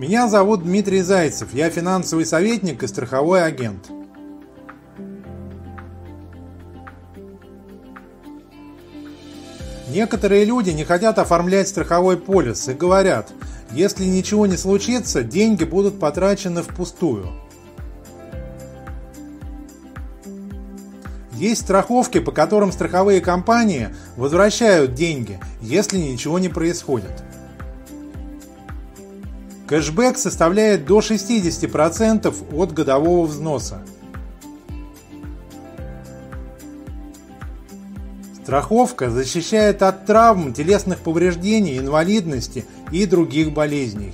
Меня зовут Дмитрий Зайцев, я финансовый советник и страховой агент. Некоторые люди не хотят оформлять страховой полис и говорят, если ничего не случится, деньги будут потрачены впустую. Есть страховки, по которым страховые компании возвращают деньги, если ничего не происходит. Кэшбэк составляет до 60% от годового взноса. Страховка защищает от травм, телесных повреждений, инвалидности и других болезней.